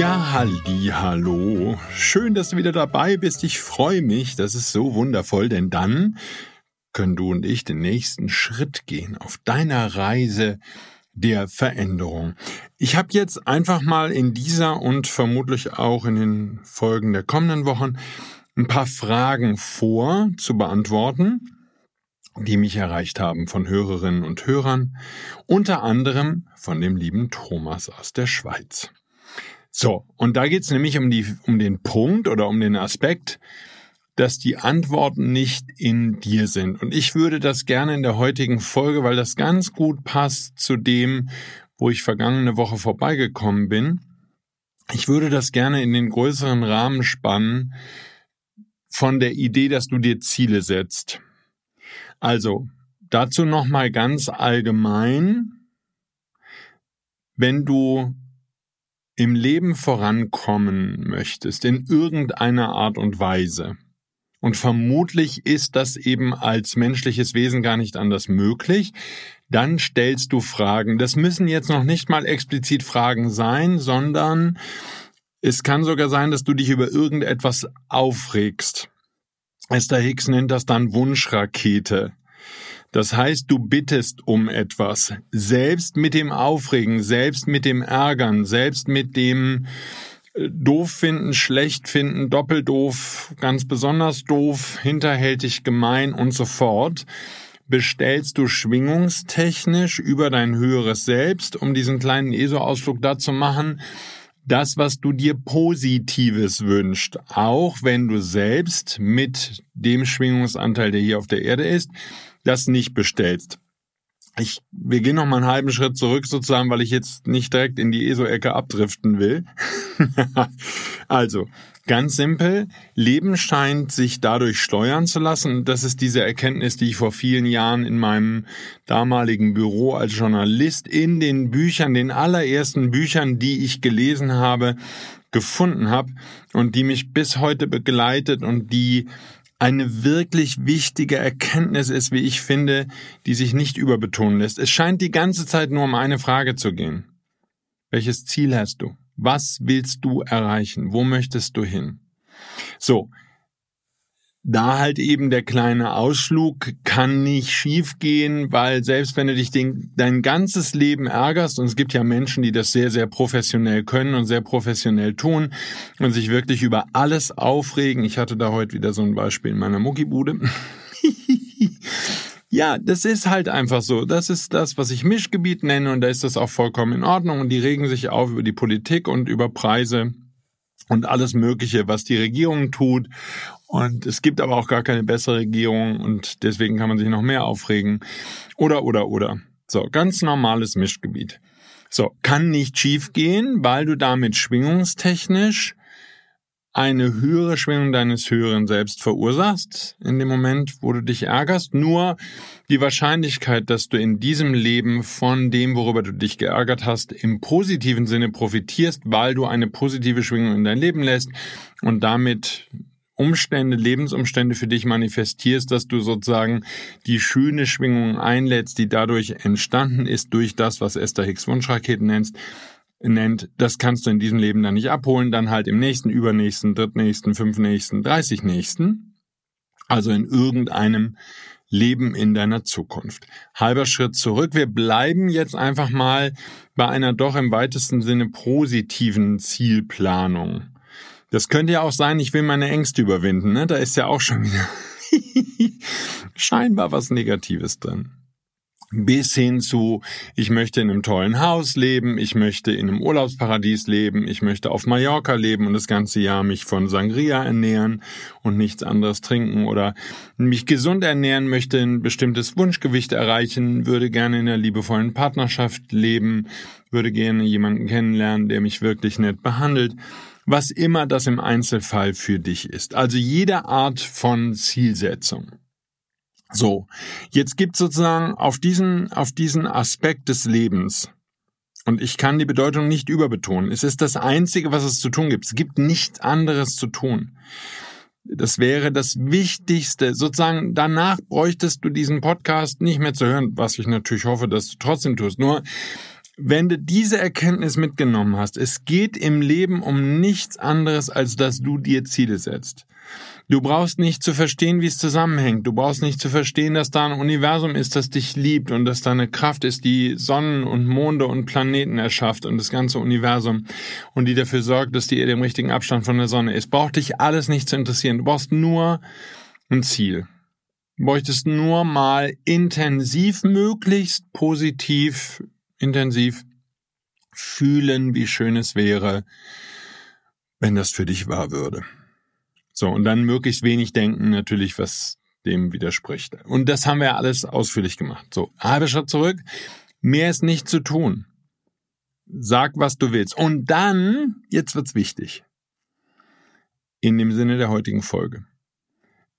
Ja, halli, hallo. Schön, dass du wieder dabei bist. Ich freue mich. Das ist so wundervoll, denn dann können du und ich den nächsten Schritt gehen auf deiner Reise der Veränderung. Ich habe jetzt einfach mal in dieser und vermutlich auch in den Folgen der kommenden Wochen ein paar Fragen vor zu beantworten, die mich erreicht haben von Hörerinnen und Hörern, unter anderem von dem lieben Thomas aus der Schweiz. So, und da geht's nämlich um, die, um den Punkt oder um den Aspekt, dass die Antworten nicht in dir sind. Und ich würde das gerne in der heutigen Folge, weil das ganz gut passt zu dem, wo ich vergangene Woche vorbeigekommen bin, ich würde das gerne in den größeren Rahmen spannen von der Idee, dass du dir Ziele setzt. Also, dazu nochmal ganz allgemein, wenn du im Leben vorankommen möchtest, in irgendeiner Art und Weise, und vermutlich ist das eben als menschliches Wesen gar nicht anders möglich, dann stellst du Fragen. Das müssen jetzt noch nicht mal explizit Fragen sein, sondern es kann sogar sein, dass du dich über irgendetwas aufregst. Esther Hicks nennt das dann Wunschrakete. Das heißt, du bittest um etwas, selbst mit dem Aufregen, selbst mit dem Ärgern, selbst mit dem äh, doof finden, schlecht finden, doppeldoof, ganz besonders doof, hinterhältig, gemein und so fort, bestellst du schwingungstechnisch über dein höheres Selbst, um diesen kleinen ESO-Ausflug da zu machen, das, was du dir Positives wünscht, auch wenn du selbst mit dem Schwingungsanteil, der hier auf der Erde ist, das nicht bestellst. Ich, wir gehen noch mal einen halben Schritt zurück sozusagen, weil ich jetzt nicht direkt in die ESO-Ecke abdriften will. also, ganz simpel, Leben scheint sich dadurch steuern zu lassen. Das ist diese Erkenntnis, die ich vor vielen Jahren in meinem damaligen Büro als Journalist in den Büchern, den allerersten Büchern, die ich gelesen habe, gefunden habe und die mich bis heute begleitet und die eine wirklich wichtige Erkenntnis ist, wie ich finde, die sich nicht überbetonen lässt. Es scheint die ganze Zeit nur um eine Frage zu gehen. Welches Ziel hast du? Was willst du erreichen? Wo möchtest du hin? So, da halt eben der kleine Ausflug kann nicht schiefgehen, weil selbst wenn du dich den, dein ganzes Leben ärgerst, und es gibt ja Menschen, die das sehr, sehr professionell können und sehr professionell tun und sich wirklich über alles aufregen. Ich hatte da heute wieder so ein Beispiel in meiner Muckibude. ja, das ist halt einfach so. Das ist das, was ich Mischgebiet nenne und da ist das auch vollkommen in Ordnung und die regen sich auf über die Politik und über Preise und alles Mögliche, was die Regierung tut. Und es gibt aber auch gar keine bessere Regierung und deswegen kann man sich noch mehr aufregen. Oder, oder, oder. So, ganz normales Mischgebiet. So, kann nicht schief gehen, weil du damit schwingungstechnisch eine höhere Schwingung deines höheren Selbst verursachst, in dem Moment, wo du dich ärgerst. Nur die Wahrscheinlichkeit, dass du in diesem Leben von dem, worüber du dich geärgert hast, im positiven Sinne profitierst, weil du eine positive Schwingung in dein Leben lässt und damit Umstände, Lebensumstände für dich manifestierst, dass du sozusagen die schöne Schwingung einlädst, die dadurch entstanden ist durch das, was Esther Hicks Wunschraketen nennst, nennt, das kannst du in diesem Leben dann nicht abholen, dann halt im nächsten, übernächsten, drittnächsten, fünfnächsten, dreißignächsten. Also in irgendeinem Leben in deiner Zukunft. Halber Schritt zurück. Wir bleiben jetzt einfach mal bei einer doch im weitesten Sinne positiven Zielplanung. Das könnte ja auch sein, ich will meine Ängste überwinden. Ne? Da ist ja auch schon wieder scheinbar was Negatives drin bis hin zu, ich möchte in einem tollen Haus leben, ich möchte in einem Urlaubsparadies leben, ich möchte auf Mallorca leben und das ganze Jahr mich von Sangria ernähren und nichts anderes trinken oder mich gesund ernähren, möchte ein bestimmtes Wunschgewicht erreichen, würde gerne in einer liebevollen Partnerschaft leben, würde gerne jemanden kennenlernen, der mich wirklich nett behandelt, was immer das im Einzelfall für dich ist. Also jede Art von Zielsetzung. So, jetzt gibt sozusagen auf diesen, auf diesen Aspekt des Lebens, und ich kann die Bedeutung nicht überbetonen, es ist das Einzige, was es zu tun gibt. Es gibt nichts anderes zu tun. Das wäre das Wichtigste. Sozusagen danach bräuchtest du diesen Podcast nicht mehr zu hören, was ich natürlich hoffe, dass du trotzdem tust. Nur wenn du diese Erkenntnis mitgenommen hast, es geht im Leben um nichts anderes, als dass du dir Ziele setzt. Du brauchst nicht zu verstehen, wie es zusammenhängt. Du brauchst nicht zu verstehen, dass da ein Universum ist, das dich liebt und dass da eine Kraft ist, die Sonnen und Monde und Planeten erschafft und das ganze Universum und die dafür sorgt, dass die Erde im richtigen Abstand von der Sonne ist. Braucht dich alles nicht zu interessieren. Du brauchst nur ein Ziel. Du bräuchtest nur mal intensiv, möglichst positiv, intensiv fühlen, wie schön es wäre, wenn das für dich wahr würde. So, und dann möglichst wenig denken, natürlich, was dem widerspricht. Und das haben wir alles ausführlich gemacht. So, halber Schritt zurück. Mehr ist nicht zu tun. Sag, was du willst. Und dann, jetzt wird's wichtig. In dem Sinne der heutigen Folge.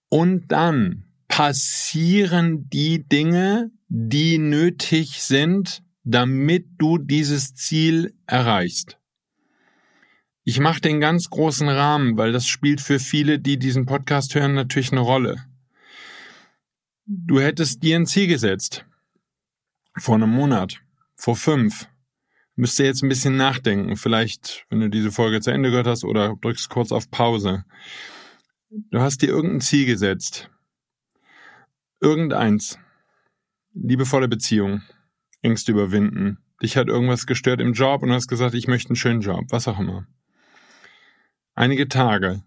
Und dann passieren die Dinge, die nötig sind, damit du dieses Ziel erreichst. Ich mache den ganz großen Rahmen, weil das spielt für viele, die diesen Podcast hören, natürlich eine Rolle. Du hättest dir ein Ziel gesetzt. Vor einem Monat. Vor fünf. Müsste jetzt ein bisschen nachdenken. Vielleicht, wenn du diese Folge zu Ende gehört hast oder drückst kurz auf Pause. Du hast dir irgendein Ziel gesetzt. Irgendeins. Liebevolle Beziehung. Ängste überwinden. Dich hat irgendwas gestört im Job und du hast gesagt, ich möchte einen schönen Job. Was auch immer. Einige Tage,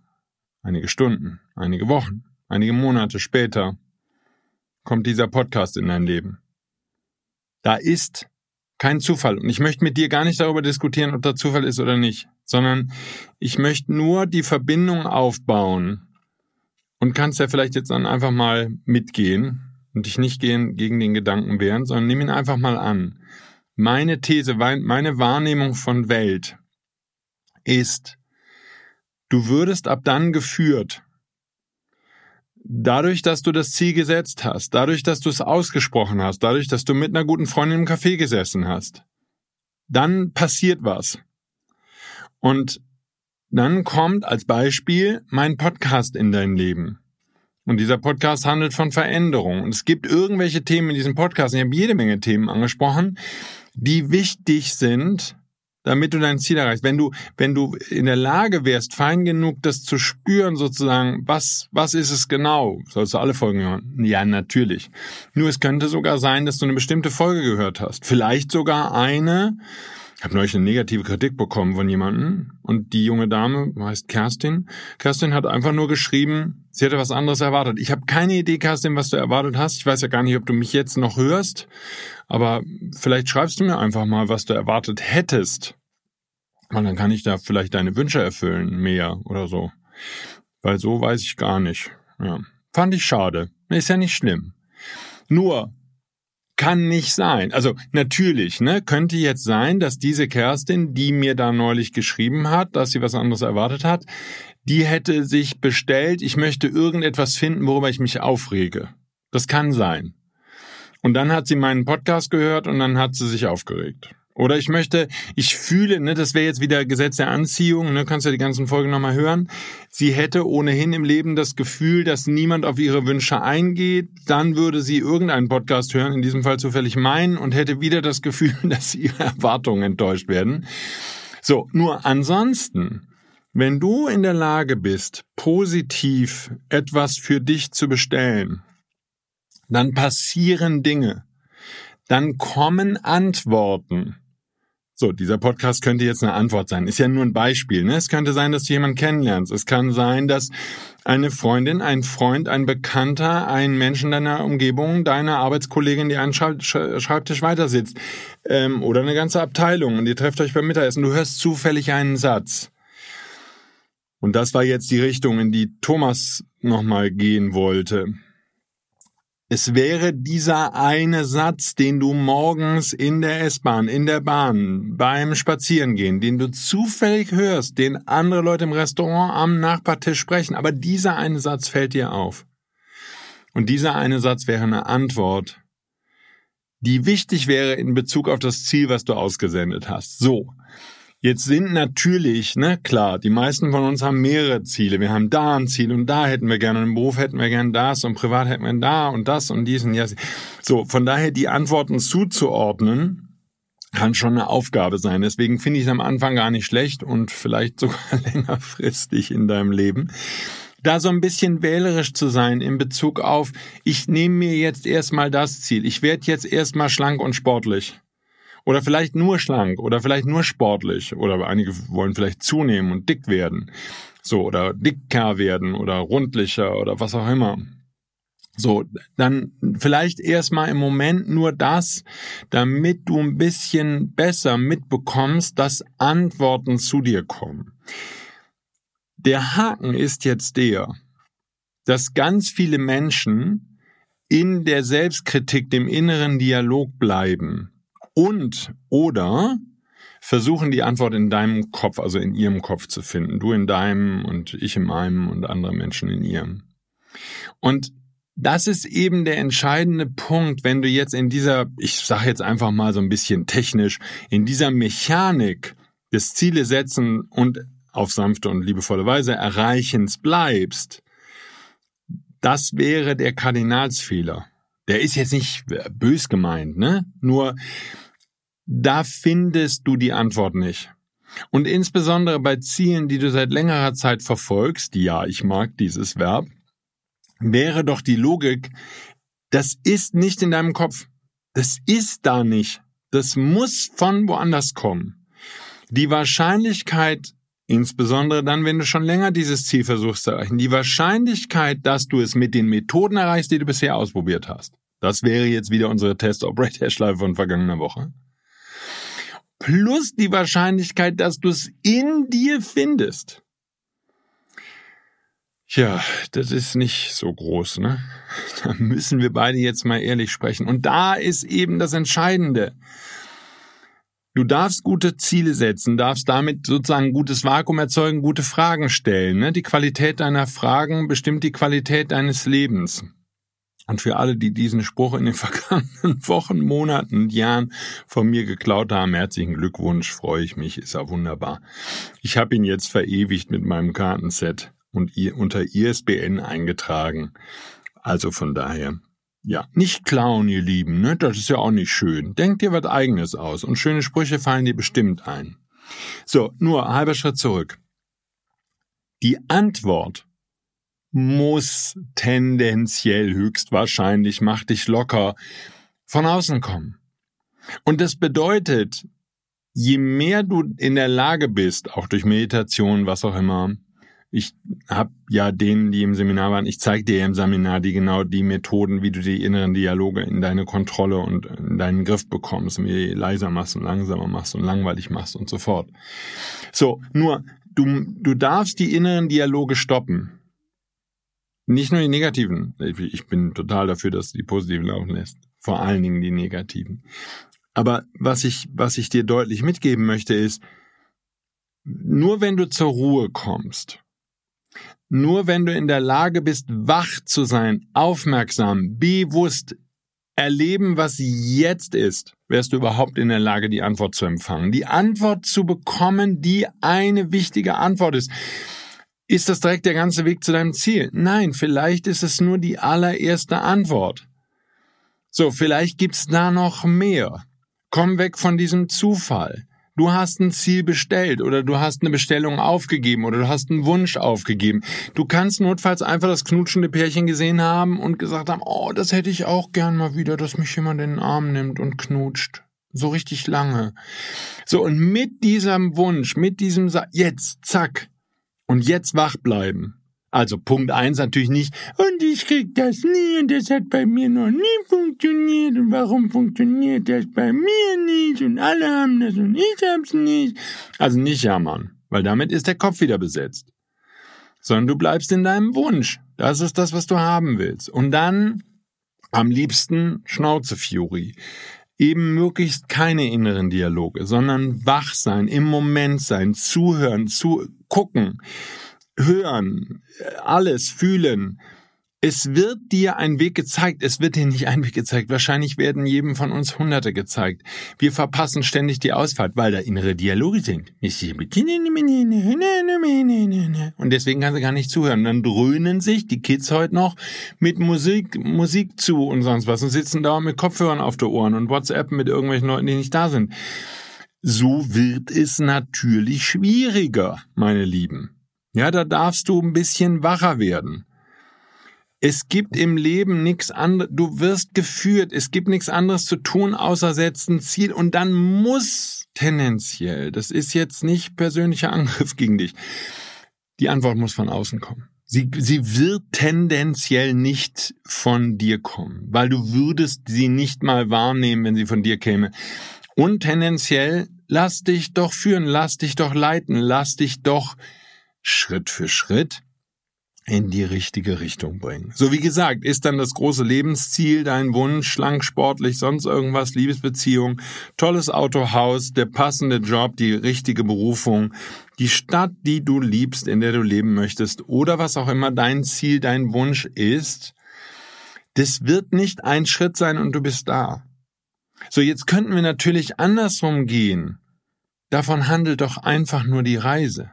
einige Stunden, einige Wochen, einige Monate später kommt dieser Podcast in dein Leben. Da ist kein Zufall. Und ich möchte mit dir gar nicht darüber diskutieren, ob da Zufall ist oder nicht, sondern ich möchte nur die Verbindung aufbauen und kannst ja vielleicht jetzt dann einfach mal mitgehen und dich nicht gehen gegen den Gedanken wehren, sondern nimm ihn einfach mal an. Meine These, meine Wahrnehmung von Welt ist, Du würdest ab dann geführt. Dadurch, dass du das Ziel gesetzt hast, dadurch, dass du es ausgesprochen hast, dadurch, dass du mit einer guten Freundin im Café gesessen hast, dann passiert was. Und dann kommt als Beispiel mein Podcast in dein Leben. Und dieser Podcast handelt von Veränderung. Und es gibt irgendwelche Themen in diesem Podcast, ich habe jede Menge Themen angesprochen, die wichtig sind damit du dein Ziel erreichst. Wenn du, wenn du in der Lage wärst, fein genug, das zu spüren, sozusagen, was, was ist es genau? Sollst du alle Folgen hören? Ja, natürlich. Nur es könnte sogar sein, dass du eine bestimmte Folge gehört hast. Vielleicht sogar eine, ich habe neulich eine negative Kritik bekommen von jemandem und die junge Dame heißt Kerstin. Kerstin hat einfach nur geschrieben, sie hätte was anderes erwartet. Ich habe keine Idee, Kerstin, was du erwartet hast. Ich weiß ja gar nicht, ob du mich jetzt noch hörst, aber vielleicht schreibst du mir einfach mal, was du erwartet hättest. Und dann kann ich da vielleicht deine Wünsche erfüllen, mehr oder so. Weil so weiß ich gar nicht. Ja. Fand ich schade. Ist ja nicht schlimm. Nur, kann nicht sein. Also natürlich, ne, könnte jetzt sein, dass diese Kerstin, die mir da neulich geschrieben hat, dass sie was anderes erwartet hat, die hätte sich bestellt, ich möchte irgendetwas finden, worüber ich mich aufrege. Das kann sein. Und dann hat sie meinen Podcast gehört und dann hat sie sich aufgeregt. Oder ich möchte, ich fühle, ne, das wäre jetzt wieder Gesetz der Anziehung, ne, kannst ja die ganzen Folgen nochmal hören. Sie hätte ohnehin im Leben das Gefühl, dass niemand auf ihre Wünsche eingeht. Dann würde sie irgendeinen Podcast hören, in diesem Fall zufällig meinen, und hätte wieder das Gefühl, dass ihre Erwartungen enttäuscht werden. So, nur ansonsten, wenn du in der Lage bist, positiv etwas für dich zu bestellen, dann passieren Dinge. Dann kommen Antworten So, dieser Podcast könnte jetzt eine Antwort sein. Ist ja nur ein Beispiel. Ne? Es könnte sein, dass du jemanden kennenlernst. Es kann sein, dass eine Freundin, ein Freund, ein Bekannter, ein Mensch in deiner Umgebung, deine Arbeitskollegin, die einen Schreibtisch weiter sitzt ähm, oder eine ganze Abteilung und ihr trefft euch beim Mittagessen. Du hörst zufällig einen Satz. Und das war jetzt die Richtung, in die Thomas nochmal gehen wollte. Es wäre dieser eine Satz, den du morgens in der S-Bahn, in der Bahn, beim Spazierengehen, den du zufällig hörst, den andere Leute im Restaurant am Nachbartisch sprechen, aber dieser eine Satz fällt dir auf. Und dieser eine Satz wäre eine Antwort, die wichtig wäre in Bezug auf das Ziel, was du ausgesendet hast. So. Jetzt sind natürlich, ne, klar, die meisten von uns haben mehrere Ziele. Wir haben da ein Ziel und da hätten wir gerne und im Beruf hätten wir gerne das und privat hätten wir da und das und dies und das. So, von daher die Antworten zuzuordnen, kann schon eine Aufgabe sein. Deswegen finde ich es am Anfang gar nicht schlecht und vielleicht sogar längerfristig in deinem Leben, da so ein bisschen wählerisch zu sein in Bezug auf, ich nehme mir jetzt erstmal das Ziel. Ich werde jetzt erstmal schlank und sportlich. Oder vielleicht nur schlank oder vielleicht nur sportlich oder einige wollen vielleicht zunehmen und dick werden. So, oder dicker werden oder rundlicher oder was auch immer. So, dann vielleicht erstmal im Moment nur das, damit du ein bisschen besser mitbekommst, dass Antworten zu dir kommen. Der Haken ist jetzt der, dass ganz viele Menschen in der Selbstkritik, dem inneren Dialog bleiben und oder versuchen die Antwort in deinem Kopf, also in ihrem Kopf zu finden. Du in deinem und ich in meinem und andere Menschen in ihrem. Und das ist eben der entscheidende Punkt, wenn du jetzt in dieser, ich sage jetzt einfach mal so ein bisschen technisch, in dieser Mechanik des Ziele setzen und auf sanfte und liebevolle Weise erreichens bleibst. Das wäre der Kardinalsfehler. Der ist jetzt nicht bös gemeint, ne? Nur da findest du die Antwort nicht. Und insbesondere bei Zielen, die du seit längerer Zeit verfolgst, ja, ich mag dieses Verb, wäre doch die Logik, das ist nicht in deinem Kopf. Das ist da nicht. Das muss von woanders kommen. Die Wahrscheinlichkeit, insbesondere dann, wenn du schon länger dieses Ziel versuchst zu erreichen, die Wahrscheinlichkeit, dass du es mit den Methoden erreichst, die du bisher ausprobiert hast. Das wäre jetzt wieder unsere Test-Operator-Schleife von vergangener Woche plus die Wahrscheinlichkeit, dass du es in dir findest. Ja, das ist nicht so groß, ne? Da müssen wir beide jetzt mal ehrlich sprechen. Und da ist eben das Entscheidende. Du darfst gute Ziele setzen, darfst damit sozusagen gutes Vakuum erzeugen, gute Fragen stellen. Ne? Die Qualität deiner Fragen bestimmt die Qualität deines Lebens. Und für alle, die diesen Spruch in den vergangenen Wochen, Monaten, Jahren von mir geklaut haben, herzlichen Glückwunsch, freue ich mich, ist ja wunderbar. Ich habe ihn jetzt verewigt mit meinem Kartenset und unter ISBN eingetragen. Also von daher, ja, nicht klauen, ihr Lieben, ne? Das ist ja auch nicht schön. Denkt dir was eigenes aus und schöne Sprüche fallen dir bestimmt ein. So, nur halber Schritt zurück. Die Antwort muss tendenziell höchstwahrscheinlich, mach dich locker, von außen kommen. Und das bedeutet, je mehr du in der Lage bist, auch durch Meditation, was auch immer, ich habe ja denen, die im Seminar waren, ich zeige dir im Seminar die genau die Methoden, wie du die inneren Dialoge in deine Kontrolle und in deinen Griff bekommst, wie du leiser machst und langsamer machst und langweilig machst und so fort. So, nur du, du darfst die inneren Dialoge stoppen. Nicht nur die negativen. Ich bin total dafür, dass die positiven laufen lässt. Vor allen Dingen die negativen. Aber was ich, was ich dir deutlich mitgeben möchte, ist, nur wenn du zur Ruhe kommst, nur wenn du in der Lage bist, wach zu sein, aufmerksam, bewusst erleben, was jetzt ist, wärst du überhaupt in der Lage, die Antwort zu empfangen. Die Antwort zu bekommen, die eine wichtige Antwort ist. Ist das direkt der ganze Weg zu deinem Ziel? Nein, vielleicht ist es nur die allererste Antwort. So, vielleicht gibt's da noch mehr. Komm weg von diesem Zufall. Du hast ein Ziel bestellt oder du hast eine Bestellung aufgegeben oder du hast einen Wunsch aufgegeben. Du kannst notfalls einfach das knutschende Pärchen gesehen haben und gesagt haben, oh, das hätte ich auch gern mal wieder, dass mich jemand in den Arm nimmt und knutscht. So richtig lange. So, und mit diesem Wunsch, mit diesem Sa jetzt, zack, und jetzt wach bleiben. Also Punkt eins natürlich nicht, und ich krieg das nie und das hat bei mir noch nie funktioniert und warum funktioniert das bei mir nicht und alle haben das und ich hab's nicht. Also nicht jammern, weil damit ist der Kopf wieder besetzt. Sondern du bleibst in deinem Wunsch. Das ist das, was du haben willst. Und dann am liebsten Schnauzefury eben möglichst keine inneren Dialoge, sondern wach sein, im Moment sein, zuhören, zu gucken, hören, alles fühlen, es wird dir ein Weg gezeigt, es wird dir nicht ein Weg gezeigt. Wahrscheinlich werden jedem von uns Hunderte gezeigt. Wir verpassen ständig die Ausfahrt, weil da innere Dialoge sind. Und deswegen kann sie gar nicht zuhören. Dann dröhnen sich die Kids heute noch mit Musik, Musik zu und sonst was und sitzen da mit Kopfhörern auf der Ohren und WhatsApp mit irgendwelchen Leuten, die nicht da sind. So wird es natürlich schwieriger, meine Lieben. Ja, da darfst du ein bisschen wacher werden. Es gibt im Leben nichts anderes, du wirst geführt, es gibt nichts anderes zu tun, außer setzen Ziel und dann muss tendenziell, das ist jetzt nicht persönlicher Angriff gegen dich, die Antwort muss von außen kommen. Sie, sie wird tendenziell nicht von dir kommen, weil du würdest sie nicht mal wahrnehmen, wenn sie von dir käme. Und tendenziell, lass dich doch führen, lass dich doch leiten, lass dich doch Schritt für Schritt in die richtige Richtung bringen. So wie gesagt, ist dann das große Lebensziel dein Wunsch, schlank, sportlich, sonst irgendwas, Liebesbeziehung, tolles Autohaus, der passende Job, die richtige Berufung, die Stadt, die du liebst, in der du leben möchtest oder was auch immer dein Ziel, dein Wunsch ist, das wird nicht ein Schritt sein und du bist da. So, jetzt könnten wir natürlich andersrum gehen. Davon handelt doch einfach nur die Reise.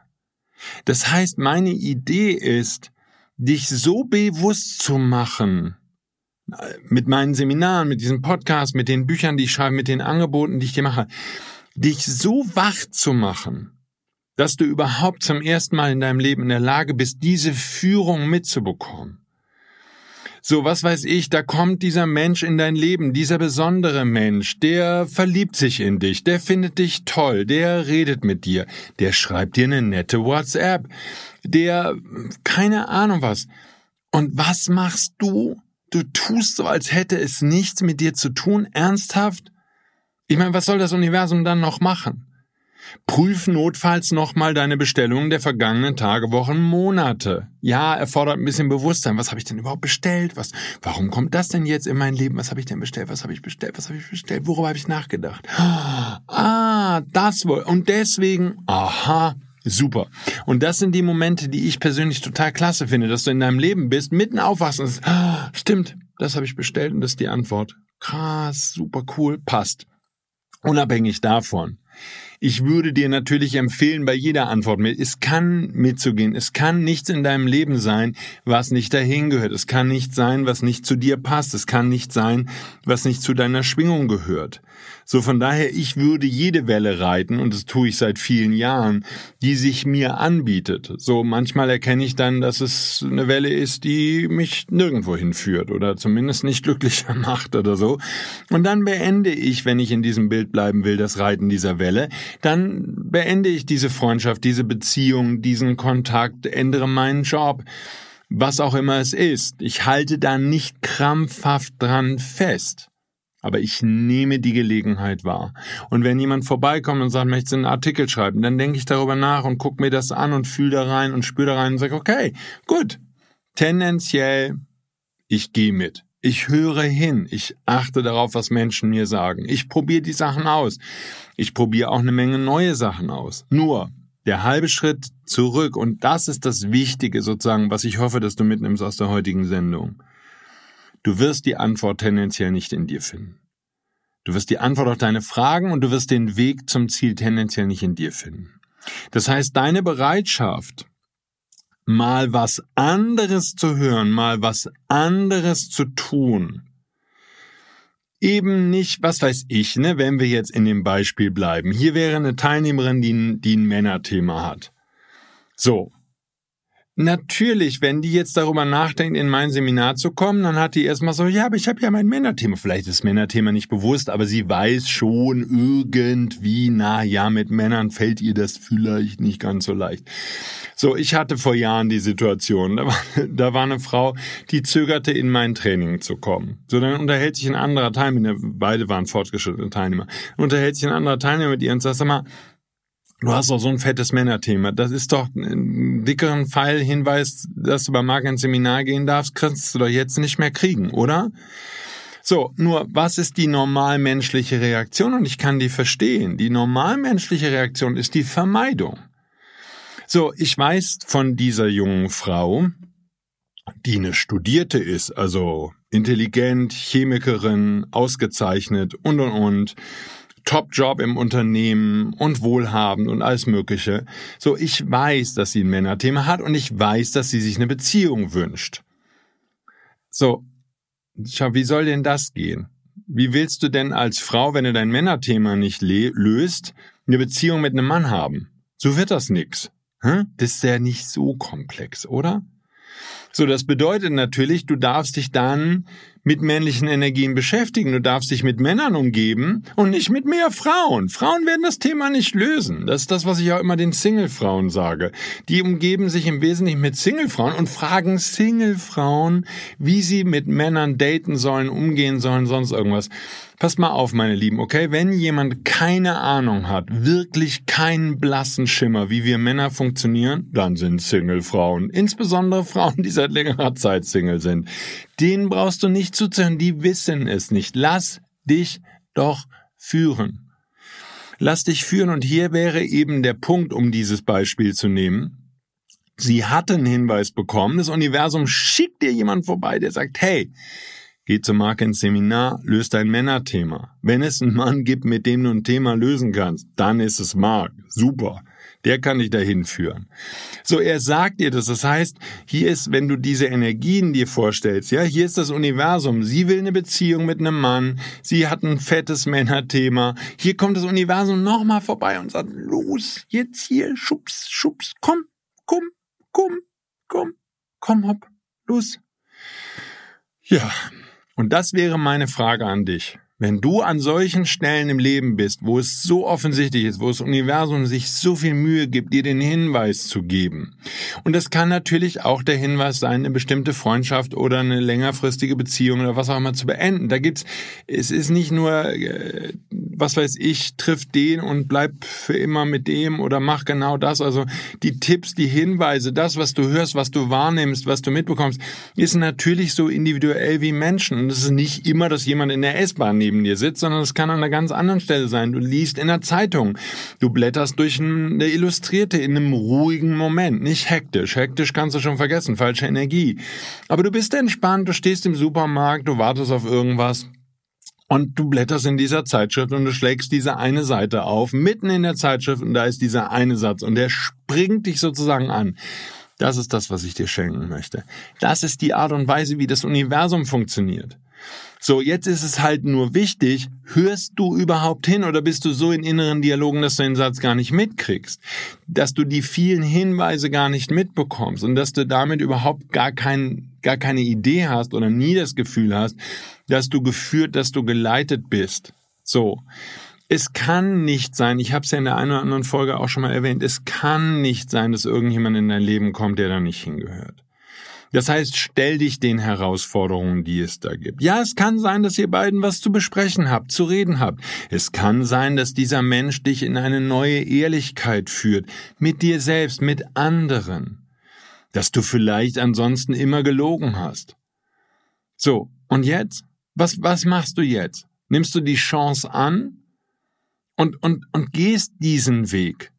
Das heißt, meine Idee ist, dich so bewusst zu machen, mit meinen Seminaren, mit diesem Podcast, mit den Büchern, die ich schreibe, mit den Angeboten, die ich dir mache, dich so wach zu machen, dass du überhaupt zum ersten Mal in deinem Leben in der Lage bist, diese Führung mitzubekommen. So, was weiß ich, da kommt dieser Mensch in dein Leben, dieser besondere Mensch, der verliebt sich in dich, der findet dich toll, der redet mit dir, der schreibt dir eine nette WhatsApp, der keine Ahnung was. Und was machst du? Du tust so, als hätte es nichts mit dir zu tun, ernsthaft? Ich meine, was soll das Universum dann noch machen? Prüf notfalls nochmal deine Bestellungen der vergangenen Tage, Wochen, Monate. Ja, erfordert ein bisschen Bewusstsein. Was habe ich denn überhaupt bestellt? Was, warum kommt das denn jetzt in mein Leben? Was habe ich denn bestellt? Was habe ich bestellt? Was habe ich bestellt? Worüber habe ich nachgedacht? Ah, das wohl. Und deswegen, aha, Super. Und das sind die Momente, die ich persönlich total klasse finde, dass du in deinem Leben bist, mitten aufwachst und sagst, ah, stimmt, das habe ich bestellt und das ist die Antwort. Krass, super cool, passt. Unabhängig davon. Ich würde dir natürlich empfehlen, bei jeder Antwort mit, es kann mitzugehen. Es kann nichts in deinem Leben sein, was nicht dahin gehört. Es kann nicht sein, was nicht zu dir passt. Es kann nicht sein, was nicht zu deiner Schwingung gehört. So von daher, ich würde jede Welle reiten, und das tue ich seit vielen Jahren, die sich mir anbietet. So manchmal erkenne ich dann, dass es eine Welle ist, die mich nirgendwo hinführt oder zumindest nicht glücklicher macht oder so. Und dann beende ich, wenn ich in diesem Bild bleiben will, das Reiten dieser Welle, dann beende ich diese Freundschaft, diese Beziehung, diesen Kontakt, ändere meinen Job was auch immer es ist. Ich halte da nicht krampfhaft dran fest aber ich nehme die Gelegenheit wahr. Und wenn jemand vorbeikommt und sagt, möchtest du einen Artikel schreiben, dann denke ich darüber nach und gucke mir das an und fühle da rein und spüre da rein und sage, okay, gut, tendenziell, ich gehe mit. Ich höre hin, ich achte darauf, was Menschen mir sagen. Ich probiere die Sachen aus. Ich probiere auch eine Menge neue Sachen aus. Nur der halbe Schritt zurück, und das ist das Wichtige sozusagen, was ich hoffe, dass du mitnimmst aus der heutigen Sendung. Du wirst die Antwort tendenziell nicht in dir finden. Du wirst die Antwort auf deine Fragen und du wirst den Weg zum Ziel tendenziell nicht in dir finden. Das heißt, deine Bereitschaft, mal was anderes zu hören, mal was anderes zu tun, eben nicht, was weiß ich, ne, wenn wir jetzt in dem Beispiel bleiben. Hier wäre eine Teilnehmerin, die, die ein Männerthema hat. So. Natürlich, wenn die jetzt darüber nachdenkt, in mein Seminar zu kommen, dann hat die erstmal so, ja, aber ich habe ja mein Männerthema. Vielleicht ist Männerthema nicht bewusst, aber sie weiß schon irgendwie, na ja, mit Männern fällt ihr das vielleicht nicht ganz so leicht. So, ich hatte vor Jahren die Situation, da war, da war eine Frau, die zögerte, in mein Training zu kommen. So, dann unterhält sich ein anderer Teilnehmer, beide waren fortgeschrittene Teilnehmer, unterhält sich ein anderer Teilnehmer mit ihr und sagt, sag mal, Du hast doch so ein fettes Männerthema. Das ist doch ein dickeren Pfeilhinweis, dass du bei Marc ins Seminar gehen darfst, kannst du doch jetzt nicht mehr kriegen, oder? So, nur was ist die normalmenschliche Reaktion? Und ich kann die verstehen. Die normalmenschliche Reaktion ist die Vermeidung. So, ich weiß von dieser jungen Frau, die eine Studierte ist, also intelligent, Chemikerin, ausgezeichnet und und und Top-Job im Unternehmen und wohlhabend und alles Mögliche. So, ich weiß, dass sie ein Männerthema hat und ich weiß, dass sie sich eine Beziehung wünscht. So, schau, wie soll denn das gehen? Wie willst du denn als Frau, wenn du dein Männerthema nicht löst, eine Beziehung mit einem Mann haben? So wird das nix. Das ist ja nicht so komplex, oder? So, das bedeutet natürlich, du darfst dich dann mit männlichen Energien beschäftigen. Du darfst dich mit Männern umgeben und nicht mit mehr Frauen. Frauen werden das Thema nicht lösen. Das ist das, was ich auch immer den Single-Frauen sage. Die umgeben sich im Wesentlichen mit Single-Frauen und fragen Single-Frauen, wie sie mit Männern daten sollen, umgehen sollen, sonst irgendwas. Passt mal auf, meine Lieben, okay? Wenn jemand keine Ahnung hat, wirklich keinen blassen Schimmer, wie wir Männer funktionieren, dann sind Single-Frauen, insbesondere Frauen, die seit längerer Zeit Single sind. Denen brauchst du nicht zuzuhören, die wissen es nicht. Lass dich doch führen. Lass dich führen und hier wäre eben der Punkt, um dieses Beispiel zu nehmen. Sie hatte einen Hinweis bekommen, das Universum schickt dir jemand vorbei, der sagt, hey, Geh zur Marke ins Seminar, löst dein Männerthema. Wenn es einen Mann gibt, mit dem du ein Thema lösen kannst, dann ist es Mark. Super. Der kann dich dahin führen. So, er sagt dir das. Das heißt, hier ist, wenn du diese Energien dir vorstellst, ja, hier ist das Universum. Sie will eine Beziehung mit einem Mann. Sie hat ein fettes Männerthema. Hier kommt das Universum nochmal vorbei und sagt, los, jetzt hier, schubs, schubs, komm, komm, komm, komm, komm, hopp, los. Ja, und das wäre meine Frage an dich. Wenn du an solchen Stellen im Leben bist, wo es so offensichtlich ist, wo das Universum sich so viel Mühe gibt, dir den Hinweis zu geben. Und das kann natürlich auch der Hinweis sein, eine bestimmte Freundschaft oder eine längerfristige Beziehung oder was auch immer zu beenden. Da gibt's, es ist nicht nur, äh, was weiß ich, trifft den und bleib für immer mit dem oder mach genau das. Also die Tipps, die Hinweise, das, was du hörst, was du wahrnimmst, was du mitbekommst, ist natürlich so individuell wie Menschen. Und es ist nicht immer, dass jemand in der S-Bahn neben dir sitzt, sondern es kann an einer ganz anderen Stelle sein. Du liest in der Zeitung, du blätterst durch eine Illustrierte in einem ruhigen Moment, nicht hektisch. Hektisch kannst du schon vergessen, falsche Energie. Aber du bist entspannt, du stehst im Supermarkt, du wartest auf irgendwas. Und du blätterst in dieser Zeitschrift und du schlägst diese eine Seite auf, mitten in der Zeitschrift und da ist dieser eine Satz und der springt dich sozusagen an. Das ist das, was ich dir schenken möchte. Das ist die Art und Weise, wie das Universum funktioniert. So, jetzt ist es halt nur wichtig, hörst du überhaupt hin oder bist du so in inneren Dialogen, dass du den Satz gar nicht mitkriegst? Dass du die vielen Hinweise gar nicht mitbekommst und dass du damit überhaupt gar kein, gar keine Idee hast oder nie das Gefühl hast, dass du geführt, dass du geleitet bist. So. Es kann nicht sein, ich habe es ja in der einen oder anderen Folge auch schon mal erwähnt, es kann nicht sein, dass irgendjemand in dein Leben kommt, der da nicht hingehört. Das heißt, stell dich den Herausforderungen, die es da gibt. Ja, es kann sein, dass ihr beiden was zu besprechen habt, zu reden habt. Es kann sein, dass dieser Mensch dich in eine neue Ehrlichkeit führt, mit dir selbst, mit anderen. Dass du vielleicht ansonsten immer gelogen hast. So, und jetzt? Was, was machst du jetzt? Nimmst du die Chance an und, und, und gehst diesen Weg?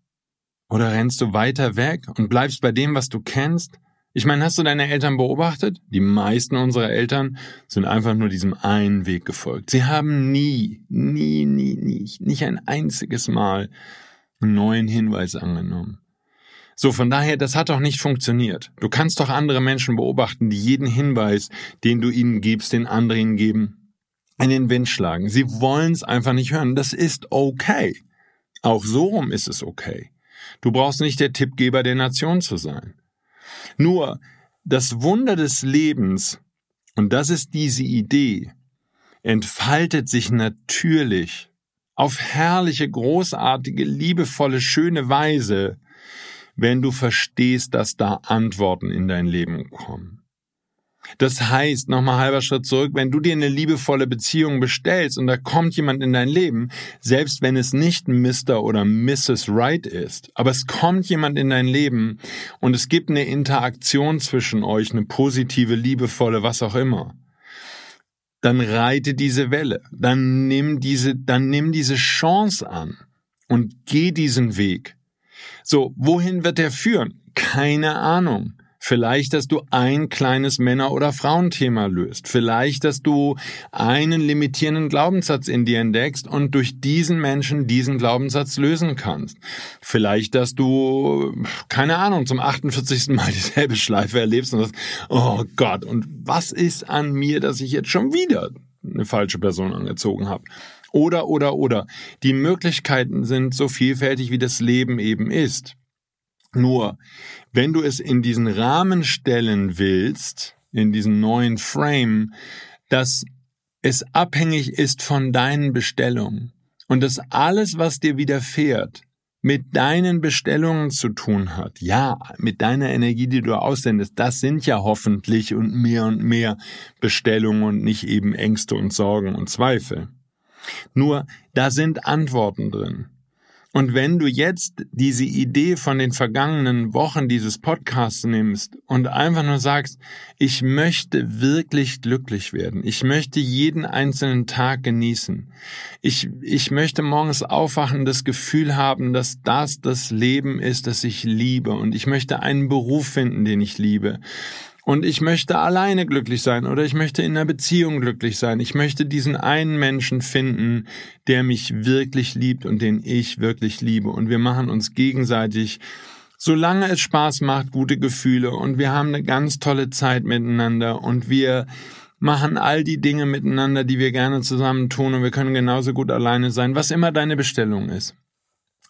Oder rennst du weiter weg und bleibst bei dem, was du kennst? Ich meine, hast du deine Eltern beobachtet? Die meisten unserer Eltern sind einfach nur diesem einen Weg gefolgt. Sie haben nie, nie, nie, nie, nicht ein einziges Mal einen neuen Hinweis angenommen. So, von daher, das hat doch nicht funktioniert. Du kannst doch andere Menschen beobachten, die jeden Hinweis, den du ihnen gibst, den anderen geben, in den Wind schlagen. Sie wollen es einfach nicht hören. Das ist okay. Auch so rum ist es okay. Du brauchst nicht der Tippgeber der Nation zu sein. Nur das Wunder des Lebens, und das ist diese Idee, entfaltet sich natürlich auf herrliche, großartige, liebevolle, schöne Weise, wenn du verstehst, dass da Antworten in dein Leben kommen. Das heißt, nochmal halber Schritt zurück, wenn du dir eine liebevolle Beziehung bestellst und da kommt jemand in dein Leben, selbst wenn es nicht Mr. oder Mrs. Right ist, aber es kommt jemand in dein Leben und es gibt eine Interaktion zwischen euch, eine positive, liebevolle, was auch immer, dann reite diese Welle, dann nimm diese, dann nimm diese Chance an und geh diesen Weg. So, wohin wird er führen? Keine Ahnung. Vielleicht, dass du ein kleines Männer- oder Frauenthema löst. Vielleicht, dass du einen limitierenden Glaubenssatz in dir entdeckst und durch diesen Menschen diesen Glaubenssatz lösen kannst. Vielleicht, dass du, keine Ahnung, zum 48. Mal dieselbe Schleife erlebst und sagst, oh Gott, und was ist an mir, dass ich jetzt schon wieder eine falsche Person angezogen habe? Oder, oder, oder. Die Möglichkeiten sind so vielfältig, wie das Leben eben ist. Nur, wenn du es in diesen Rahmen stellen willst, in diesen neuen Frame, dass es abhängig ist von deinen Bestellungen und dass alles, was dir widerfährt, mit deinen Bestellungen zu tun hat. Ja, mit deiner Energie, die du aussendest. Das sind ja hoffentlich und mehr und mehr Bestellungen und nicht eben Ängste und Sorgen und Zweifel. Nur, da sind Antworten drin. Und wenn du jetzt diese Idee von den vergangenen Wochen dieses Podcasts nimmst und einfach nur sagst, ich möchte wirklich glücklich werden, ich möchte jeden einzelnen Tag genießen, ich, ich möchte morgens aufwachen, das Gefühl haben, dass das das Leben ist, das ich liebe und ich möchte einen Beruf finden, den ich liebe und ich möchte alleine glücklich sein oder ich möchte in einer Beziehung glücklich sein. Ich möchte diesen einen Menschen finden, der mich wirklich liebt und den ich wirklich liebe. Und wir machen uns gegenseitig, solange es Spaß macht, gute Gefühle und wir haben eine ganz tolle Zeit miteinander und wir machen all die Dinge miteinander, die wir gerne zusammen tun und wir können genauso gut alleine sein, was immer deine Bestellung ist.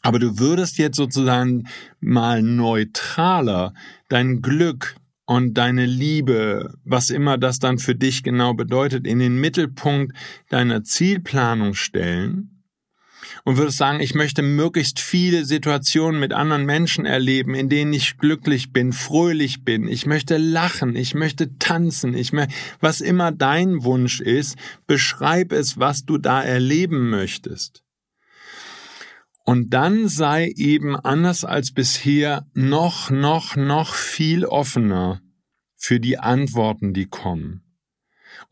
Aber du würdest jetzt sozusagen mal neutraler dein Glück, und deine Liebe, was immer das dann für dich genau bedeutet, in den Mittelpunkt deiner Zielplanung stellen und würdest sagen, ich möchte möglichst viele Situationen mit anderen Menschen erleben, in denen ich glücklich bin, fröhlich bin, ich möchte lachen, ich möchte tanzen, ich möchte, was immer dein Wunsch ist, beschreib es, was du da erleben möchtest. Und dann sei eben anders als bisher noch, noch, noch viel offener für die Antworten, die kommen.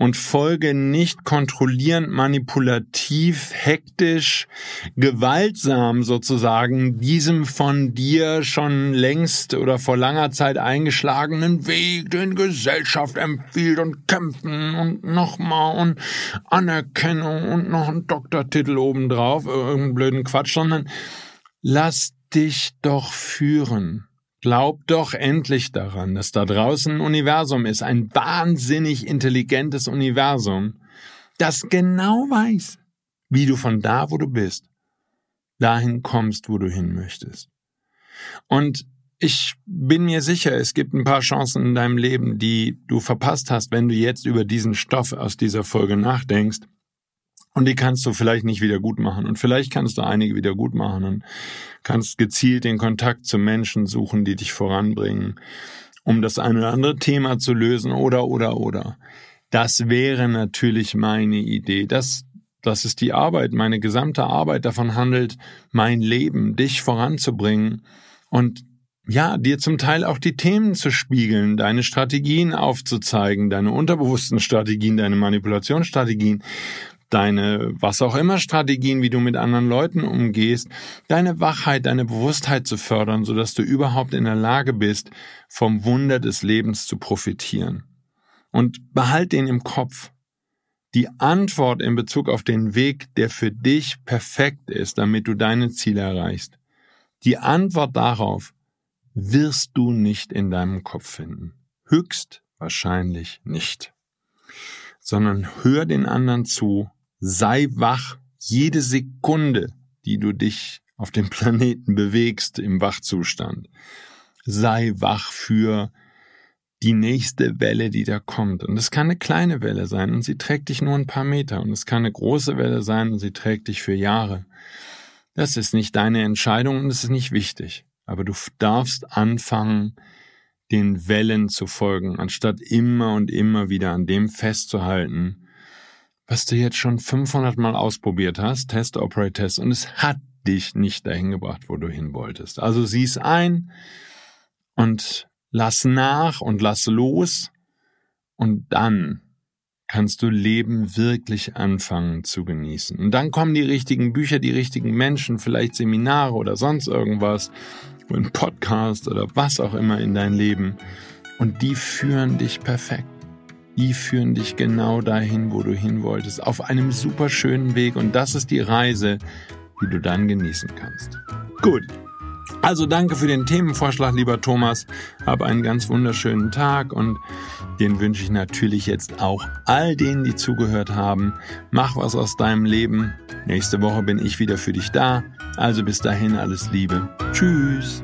Und folge nicht kontrollierend, manipulativ, hektisch, gewaltsam sozusagen diesem von dir schon längst oder vor langer Zeit eingeschlagenen Weg, den Gesellschaft empfiehlt und kämpfen und nochmal und Anerkennung und noch ein Doktortitel obendrauf, irgendeinen blöden Quatsch, sondern lass dich doch führen Glaub doch endlich daran, dass da draußen ein Universum ist, ein wahnsinnig intelligentes Universum, das genau weiß, wie du von da, wo du bist, dahin kommst, wo du hin möchtest. Und ich bin mir sicher, es gibt ein paar Chancen in deinem Leben, die du verpasst hast, wenn du jetzt über diesen Stoff aus dieser Folge nachdenkst. Und die kannst du vielleicht nicht wieder gut machen. Und vielleicht kannst du einige wieder gut machen und kannst gezielt den Kontakt zu Menschen suchen, die dich voranbringen, um das eine oder andere Thema zu lösen oder, oder, oder. Das wäre natürlich meine Idee. Das, das ist die Arbeit. Meine gesamte Arbeit davon handelt, mein Leben, dich voranzubringen und ja, dir zum Teil auch die Themen zu spiegeln, deine Strategien aufzuzeigen, deine unterbewussten Strategien, deine Manipulationsstrategien deine was auch immer Strategien, wie du mit anderen Leuten umgehst, deine Wachheit, deine Bewusstheit zu fördern, sodass du überhaupt in der Lage bist, vom Wunder des Lebens zu profitieren. Und behalt den im Kopf. Die Antwort in Bezug auf den Weg, der für dich perfekt ist, damit du deine Ziele erreichst, die Antwort darauf wirst du nicht in deinem Kopf finden. Höchst wahrscheinlich nicht. Sondern hör den anderen zu sei wach jede Sekunde, die du dich auf dem Planeten bewegst im Wachzustand. Sei wach für die nächste Welle, die da kommt. Und es kann eine kleine Welle sein und sie trägt dich nur ein paar Meter. Und es kann eine große Welle sein und sie trägt dich für Jahre. Das ist nicht deine Entscheidung und es ist nicht wichtig. Aber du darfst anfangen, den Wellen zu folgen, anstatt immer und immer wieder an dem festzuhalten, was du jetzt schon 500 Mal ausprobiert hast, Test, Operate, Test, und es hat dich nicht dahin gebracht, wo du hin wolltest. Also sieh's ein und lass nach und lass los und dann kannst du Leben wirklich anfangen zu genießen. Und dann kommen die richtigen Bücher, die richtigen Menschen, vielleicht Seminare oder sonst irgendwas, ein Podcast oder was auch immer in dein Leben. Und die führen dich perfekt. Die führen dich genau dahin, wo du hin wolltest, auf einem super schönen Weg. Und das ist die Reise, die du dann genießen kannst. Gut. Also danke für den Themenvorschlag, lieber Thomas. Hab einen ganz wunderschönen Tag und den wünsche ich natürlich jetzt auch all denen, die zugehört haben. Mach was aus deinem Leben. Nächste Woche bin ich wieder für dich da. Also bis dahin alles Liebe. Tschüss.